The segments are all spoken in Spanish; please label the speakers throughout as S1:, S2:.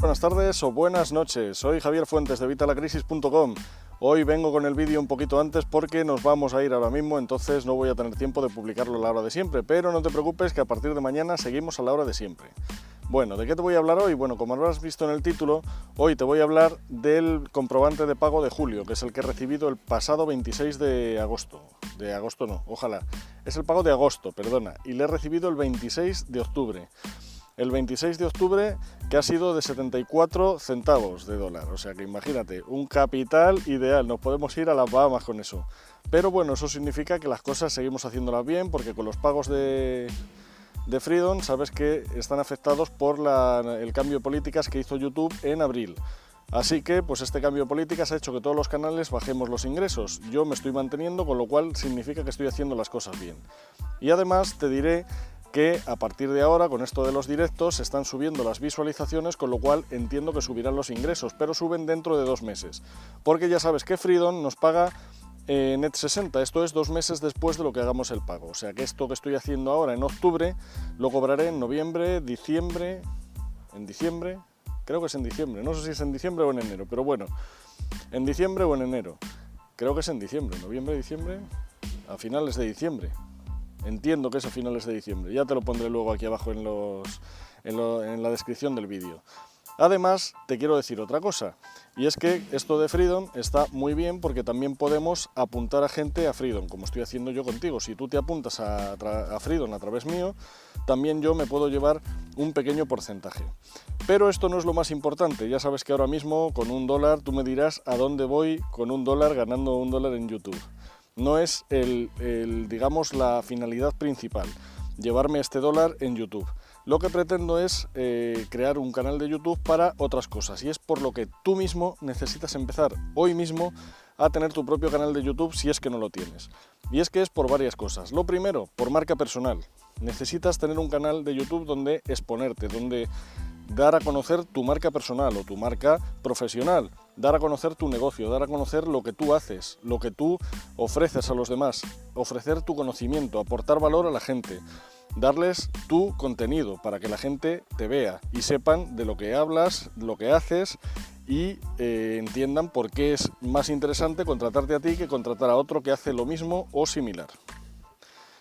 S1: Buenas tardes o buenas noches, soy Javier Fuentes de Vitalacrisis.com. Hoy vengo con el vídeo un poquito antes porque nos vamos a ir ahora mismo, entonces no voy a tener tiempo de publicarlo a la hora de siempre, pero no te preocupes que a partir de mañana seguimos a la hora de siempre. Bueno, ¿de qué te voy a hablar hoy? Bueno, como habrás visto en el título, hoy te voy a hablar del comprobante de pago de julio, que es el que he recibido el pasado 26 de agosto. De agosto no, ojalá. Es el pago de agosto, perdona, y le he recibido el 26 de octubre el 26 de octubre que ha sido de 74 centavos de dólar. O sea que imagínate, un capital ideal, nos podemos ir a las Bahamas con eso. Pero bueno, eso significa que las cosas seguimos haciéndolas bien porque con los pagos de, de Freedom sabes que están afectados por el cambio de políticas que hizo YouTube en abril. Así que pues este cambio de políticas ha hecho que todos los canales bajemos los ingresos. Yo me estoy manteniendo, con lo cual significa que estoy haciendo las cosas bien. Y además te diré que a partir de ahora, con esto de los directos, se están subiendo las visualizaciones, con lo cual entiendo que subirán los ingresos, pero suben dentro de dos meses. Porque ya sabes que Freedom nos paga eh, Net 60, esto es dos meses después de lo que hagamos el pago. O sea que esto que estoy haciendo ahora en octubre, lo cobraré en noviembre, diciembre, en diciembre, creo que es en diciembre, no sé si es en diciembre o en enero, pero bueno, en diciembre o en enero. Creo que es en diciembre, noviembre, diciembre, a finales de diciembre. Entiendo que es a finales de diciembre. Ya te lo pondré luego aquí abajo en, los, en, la descripción del vídeo. Además, te quiero decir otra cosa, y es que esto de Freedom está muy bien porque también podemos apuntar a gente a Freedom, como estoy haciendo yo contigo. Si tú te apuntas a, a, Freedom a través mío, también yo me puedo llevar un pequeño porcentaje. Pero esto no es lo más importante, ya sabes que ahora mismo con un dólar tú me dirás a dónde voy con un dólar ganando un dólar en YouTube no es el, digamos, la finalidad principal, llevarme este dólar en YouTube. Lo que pretendo es eh, crear un canal de YouTube para otras cosas y es por lo que tú mismo necesitas empezar hoy mismo a tener tu propio canal de YouTube si es que no lo tienes. Y es que es por varias cosas. Lo primero, por marca personal. Necesitas tener un canal de YouTube donde exponerte, donde dar a conocer tu marca personal o tu marca profesional, dar a conocer tu negocio, dar a conocer lo que tú haces, lo que tú ofreces a los demás, ofrecer tu conocimiento, aportar valor a la gente, darles tu contenido para que la gente te vea y sepan de lo que hablas, lo que haces y eh, entiendan por qué es más interesante contratarte a ti que contratar a otro que hace lo mismo o similar.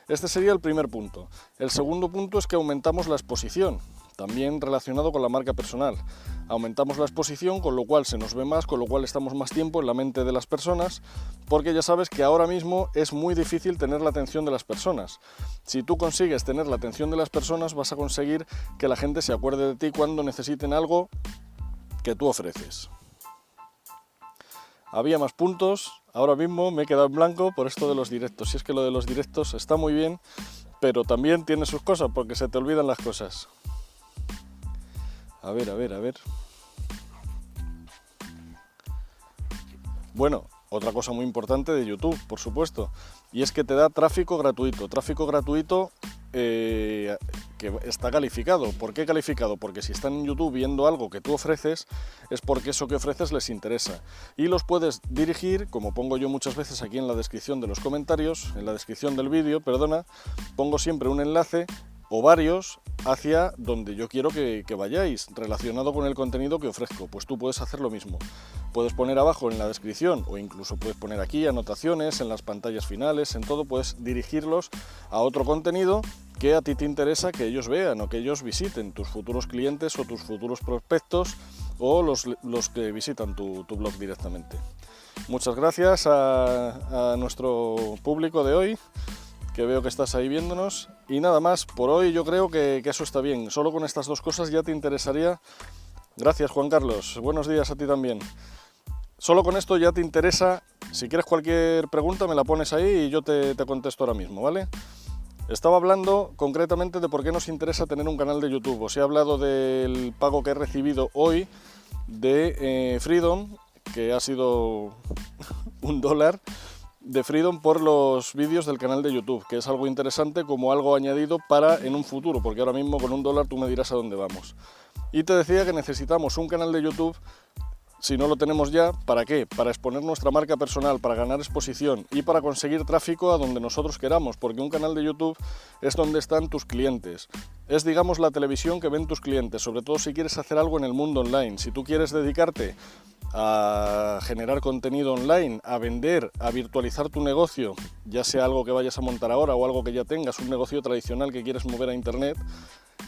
S1: Este sería el primer punto. El segundo punto es que aumentamos la exposición también relacionado con la marca personal. Aumentamos la exposición, con lo cual se nos ve más, con lo cual estamos más tiempo en la mente de las personas, porque ya sabes que ahora mismo es muy difícil tener la atención de las personas. Si tú consigues tener la atención de las personas, vas a conseguir que la gente se acuerde de ti cuando necesiten algo que tú ofreces. Había más puntos, ahora mismo me he quedado en blanco por esto de los directos. Si es que lo de los directos está muy bien, pero también tiene sus cosas porque se te olvidan las cosas. A ver, a ver, a ver. Bueno, otra cosa muy importante de YouTube, por supuesto, y es que te da tráfico gratuito. Tráfico gratuito eh, que está calificado. ¿Por qué calificado? Porque si están en YouTube viendo algo que tú ofreces, es porque eso que ofreces les interesa. Y los puedes dirigir, como pongo yo muchas veces aquí en la descripción de los comentarios, en la descripción del vídeo, perdona, pongo siempre un enlace o varios hacia donde yo quiero que, vayáis, relacionado con el contenido que ofrezco. Pues tú puedes hacer lo mismo. Puedes poner abajo en la descripción o incluso puedes poner aquí anotaciones en las pantallas finales, en todo, puedes dirigirlos a otro contenido que a ti te interesa que ellos vean o que ellos visiten, tus futuros clientes o tus futuros prospectos o los, que visitan tu, blog directamente. Muchas gracias a nuestro público de hoy que veo que estás ahí viéndonos. Y nada más, por hoy yo creo que, eso está bien. Solo con estas dos cosas ya te interesaría. Gracias Juan Carlos, buenos días a ti también. Solo con esto ya te interesa, si quieres cualquier pregunta me la pones ahí y yo te, contesto ahora mismo, ¿vale? Estaba hablando concretamente de por qué nos interesa tener un canal de YouTube. Os he hablado del pago que he recibido hoy de eh, Freedom, que ha sido un dólar de Freedom por los vídeos del canal de YouTube, que es algo interesante como algo añadido para en un futuro, porque ahora mismo con un dólar tú me dirás a dónde vamos. Y te decía que necesitamos un canal de YouTube, si no lo tenemos ya, ¿para qué? Para exponer nuestra marca personal, para ganar exposición y para conseguir tráfico a donde nosotros queramos, porque un canal de YouTube es donde están tus clientes, es digamos la televisión que ven tus clientes, sobre todo si quieres hacer algo en el mundo online. Si tú quieres dedicarte a generar contenido online, a vender, a virtualizar tu negocio, ya sea algo que vayas a montar ahora o algo que ya tengas, un negocio tradicional que quieres mover a internet,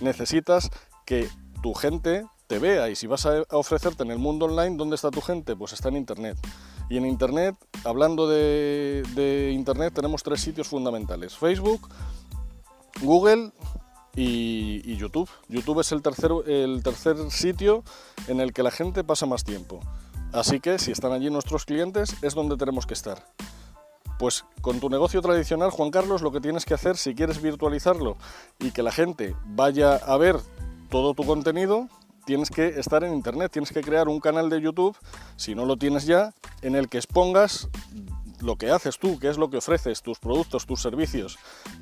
S1: necesitas que tu gente te vea y si vas a ofrecerte en el mundo online, ¿dónde está tu gente? Pues está en internet. Y en internet, hablando de, internet, tenemos tres sitios fundamentales. Facebook, Google y, YouTube. YouTube es el tercer, el tercer sitio en el que la gente pasa más tiempo. Así que si están allí nuestros clientes es donde tenemos que estar. Pues con tu negocio tradicional, Juan Carlos, lo que tienes que hacer si quieres virtualizarlo y que la gente vaya a ver todo tu contenido, tienes que estar en Internet, tienes que crear un canal de YouTube, si no lo tienes ya, en el que expongas lo que haces tú, qué es lo que ofreces, tus productos, tus servicios.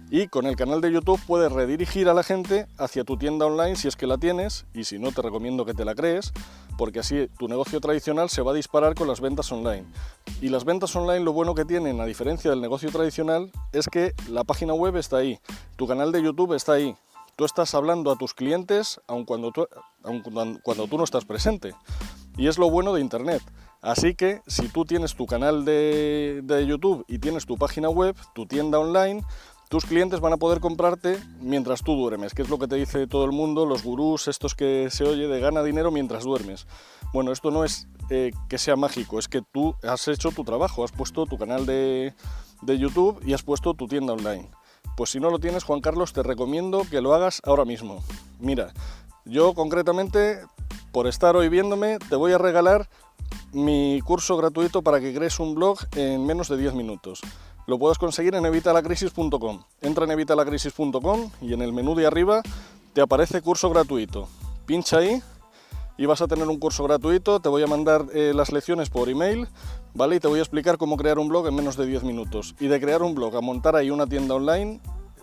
S1: Y con el canal de YouTube puedes redirigir a la gente hacia tu tienda online si es que la tienes y si no te recomiendo que te la crees, porque así tu negocio tradicional se va a disparar con las ventas online. Y las ventas online lo bueno que tienen, a diferencia del negocio tradicional, es que la página web está ahí, tu canal de YouTube está ahí. Tú estás hablando a tus clientes aun cuando tú, cuando tú no estás presente. Y es lo bueno de Internet. Así que si tú tienes tu canal de, YouTube y tienes tu página web, tu tienda online, tus clientes van a poder comprarte mientras tú duermes, que es lo que te dice todo el mundo, los gurús, estos que se oye de gana dinero mientras duermes. Bueno, esto no es eh, que sea mágico, es que tú has hecho tu trabajo, has puesto tu canal de, de YouTube y has puesto tu tienda online. Pues si no lo tienes, Juan Carlos, te recomiendo que lo hagas ahora mismo. Mira, yo concretamente, por estar hoy viéndome, te voy a regalar mi curso gratuito para que crees un blog en menos de 10 minutos. Lo puedes conseguir en evitalacrisis.com. Entra en evitalacrisis.com y en el menú de arriba te aparece curso gratuito. Pincha ahí y vas a tener un curso gratuito. Te voy a mandar eh, las lecciones por email, ¿vale? Y te voy a explicar cómo crear un blog en menos de 10 minutos. Y de crear un blog a montar ahí una tienda online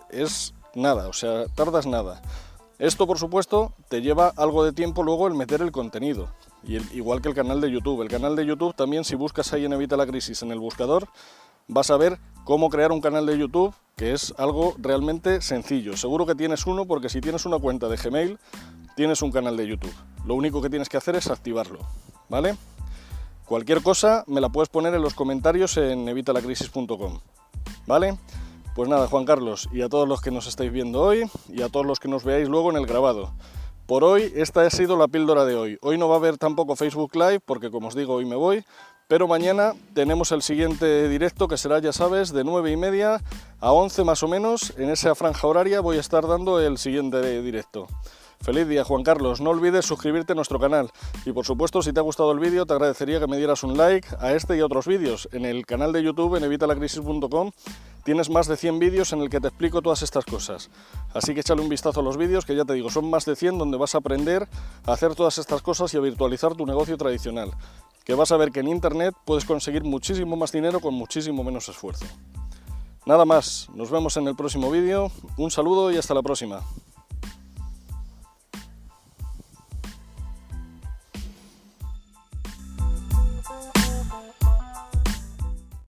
S1: es nada, o sea, tardas nada. Esto, por supuesto, te lleva algo de tiempo luego el meter el contenido. Y igual que el canal de YouTube. El canal de YouTube también, si buscas ahí en Evita la Crisis en el buscador, vas a ver cómo crear un canal de YouTube, que es algo realmente sencillo. Seguro que tienes uno, porque si tienes una cuenta de Gmail, tienes un canal de YouTube. Lo único que tienes que hacer es activarlo, ¿vale? Cualquier cosa me la puedes poner en los comentarios en evitalacrisis.com, ¿vale? Pues nada, Juan Carlos, y a todos los que nos estáis viendo hoy, y a todos los que nos veáis luego en el grabado. Por hoy, esta ha sido la píldora de hoy. Hoy no va a haber tampoco Facebook Live, porque como os digo, hoy me voy, pero mañana tenemos el siguiente directo, que será, ya sabes, de 9 y media a 11 más o menos. En esa franja horaria voy a estar dando el siguiente directo. Feliz día Juan Carlos, no olvides suscribirte a nuestro canal y por supuesto si te ha gustado el vídeo te agradecería que me dieras un like a este y otros vídeos. En el canal de YouTube en evitalacrisis.com tienes más de 100 vídeos en el que te explico todas estas cosas. Así que échale un vistazo a los vídeos que ya te digo, son más de 100 donde vas a aprender a hacer todas estas cosas y a virtualizar tu negocio tradicional. Que vas a ver que en Internet puedes conseguir muchísimo más dinero con muchísimo menos esfuerzo. Nada más, nos vemos en el próximo vídeo, un saludo y hasta la próxima.